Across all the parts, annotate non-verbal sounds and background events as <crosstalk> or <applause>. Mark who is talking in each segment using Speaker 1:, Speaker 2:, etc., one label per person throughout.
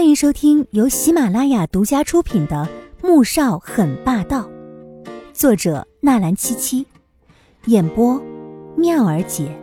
Speaker 1: 欢迎收听由喜马拉雅独家出品的《穆少很霸道》，作者纳兰七七，演播妙儿姐。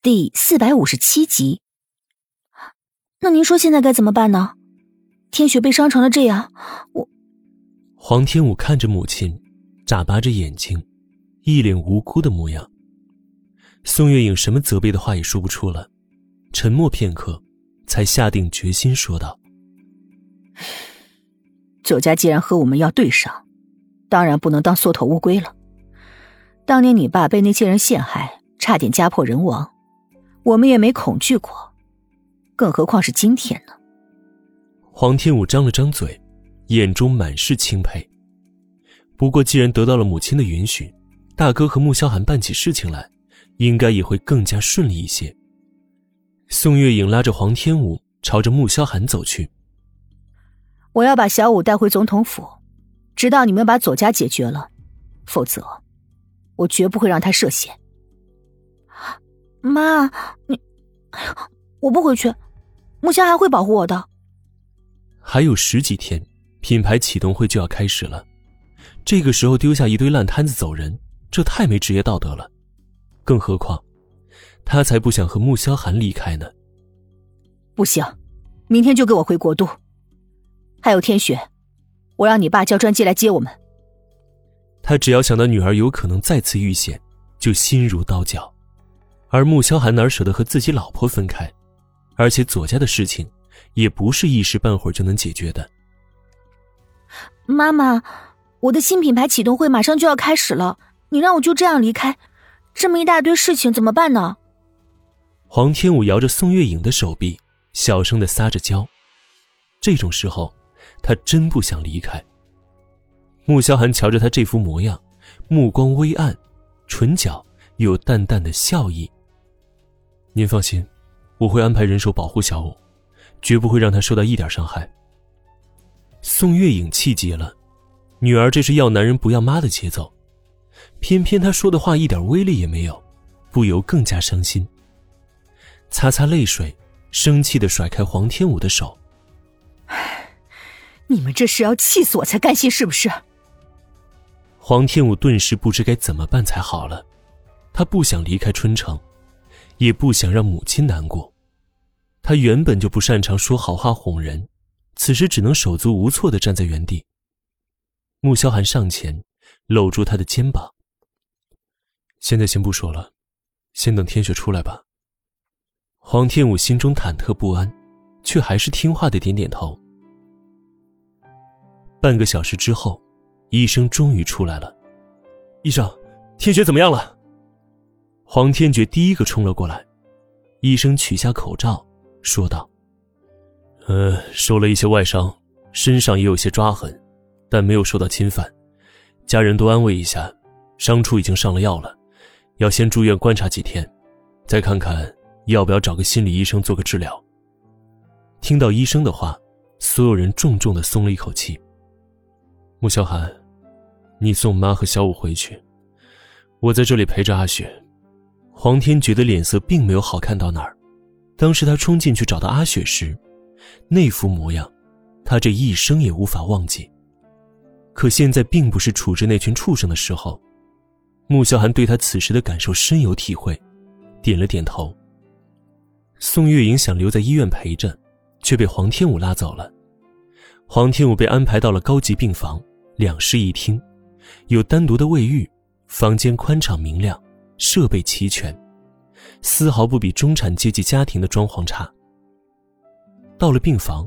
Speaker 2: 第四百五十七集。那您说现在该怎么办呢？天雪被伤成了这样，我……
Speaker 3: 黄天武看着母亲，眨巴着眼睛，一脸无辜的模样。宋月影什么责备的话也说不出了，沉默片刻。才下定决心说道：“ <sighs>
Speaker 2: 左家既然和我们要对上，当然不能当缩头乌龟了。当年你爸被那些人陷害，差点家破人亡，我们也没恐惧过，更何况是今天呢？”
Speaker 3: 黄天武张了张嘴，眼中满是钦佩。不过，既然得到了母亲的允许，大哥和穆萧寒办起事情来，应该也会更加顺利一些。宋月影拉着黄天武朝着穆萧寒走去。
Speaker 2: 我要把小五带回总统府，直到你们把左家解决了，否则，我绝不会让他涉险。妈，你，我不回去，穆萧寒会保护我的。
Speaker 3: 还有十几天，品牌启动会就要开始了，这个时候丢下一堆烂摊子走人，这太没职业道德了，更何况。他才不想和穆萧寒离开呢。
Speaker 2: 不行，明天就给我回国都。还有天雪，我让你爸叫专机来接我们。
Speaker 3: 他只要想到女儿有可能再次遇险，就心如刀绞。而穆萧寒哪舍得和自己老婆分开？而且左家的事情，也不是一时半会儿就能解决的。
Speaker 2: 妈妈，我的新品牌启动会马上就要开始了，你让我就这样离开，这么一大堆事情怎么办呢？
Speaker 3: 黄天武摇着宋月影的手臂，小声的撒着娇。这种时候，他真不想离开。穆萧寒瞧着他这副模样，目光微暗，唇角有淡淡的笑意。您放心，我会安排人手保护小五，绝不会让他受到一点伤害。宋月影气急了，女儿这是要男人不要妈的节奏，偏偏他说的话一点威力也没有，不由更加伤心。擦擦泪水，生气的甩开黄天武的手。
Speaker 2: 你们这是要气死我才甘心是不是？
Speaker 3: 黄天武顿时不知该怎么办才好了。他不想离开春城，也不想让母亲难过。他原本就不擅长说好话哄人，此时只能手足无措的站在原地。穆萧寒上前，搂住他的肩膀。现在先不说了，先等天雪出来吧。黄天武心中忐忑不安，却还是听话的点点头。半个小时之后，医生终于出来了。医生，天雪怎么样了？黄天觉第一个冲了过来。医生取下口罩，说道：“呃，受了一些外伤，身上也有些抓痕，但没有受到侵犯。家人多安慰一下，伤处已经上了药了，要先住院观察几天，再看看。”要不要找个心理医生做个治疗？听到医生的话，所有人重重的松了一口气。穆萧寒，你送妈和小五回去，我在这里陪着阿雪。黄天觉的脸色并没有好看到哪儿。当时他冲进去找到阿雪时，那副模样，他这一生也无法忘记。可现在并不是处置那群畜生的时候。穆萧寒对他此时的感受深有体会，点了点头。宋月影想留在医院陪着，却被黄天武拉走了。黄天武被安排到了高级病房，两室一厅，有单独的卫浴，房间宽敞明亮，设备齐全，丝毫不比中产阶级家庭的装潢差。到了病房，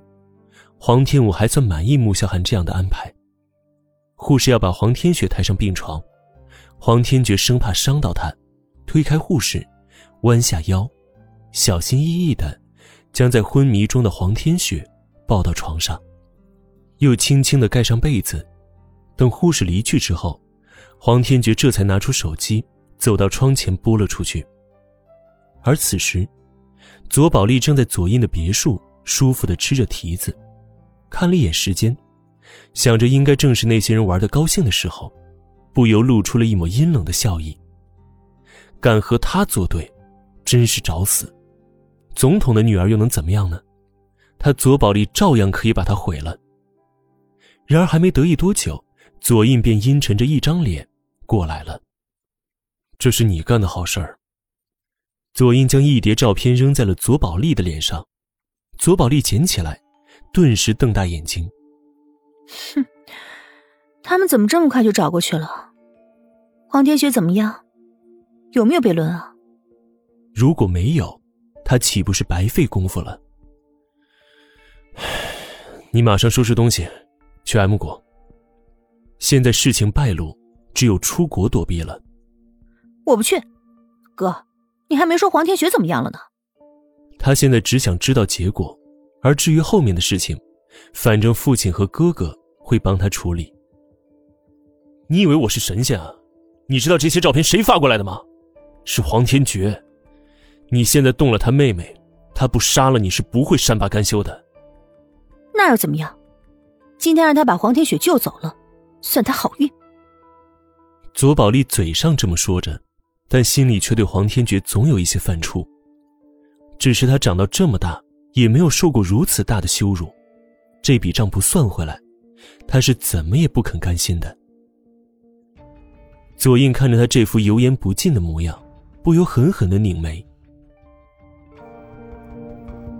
Speaker 3: 黄天武还算满意穆萧寒这样的安排。护士要把黄天雪抬上病床，黄天觉生怕伤到她，推开护士，弯下腰。小心翼翼的，将在昏迷中的黄天雪抱到床上，又轻轻的盖上被子。等护士离去之后，黄天觉这才拿出手机，走到窗前拨了出去。而此时，左宝莉正在左印的别墅舒服的吃着提子，看了一眼时间，想着应该正是那些人玩的高兴的时候，不由露出了一抹阴冷的笑意。敢和他作对，真是找死！总统的女儿又能怎么样呢？他左宝丽照样可以把他毁了。然而还没得意多久，左印便阴沉着一张脸过来了。这是你干的好事儿。左印将一叠照片扔在了左宝丽的脸上，左宝丽捡起来，顿时瞪大眼睛。
Speaker 2: 哼，他们怎么这么快就找过去了？黄天雪怎么样？有没有被轮啊？
Speaker 3: 如果没有，他岂不是白费功夫了？<sighs> 你马上收拾东西，去 M 国。现在事情败露，只有出国躲避了。
Speaker 2: 我不去，哥。你还没说黄天雪怎么样了呢？
Speaker 3: 他现在只想知道结果，而至于后面的事情，反正父亲和哥哥会帮他处理。你以为我是神仙啊？你知道这些照片谁发过来的吗？是黄天觉。你现在动了他妹妹，他不杀了你是不会善罢甘休的。
Speaker 2: 那又怎么样？今天让他把黄天雪救走了，算他好运。
Speaker 3: 左宝丽嘴上这么说着。但心里却对黄天觉总有一些犯怵。只是他长到这么大，也没有受过如此大的羞辱，这笔账不算回来，他是怎么也不肯甘心的。左印看着他这副油盐不进的模样，不由狠狠的拧眉。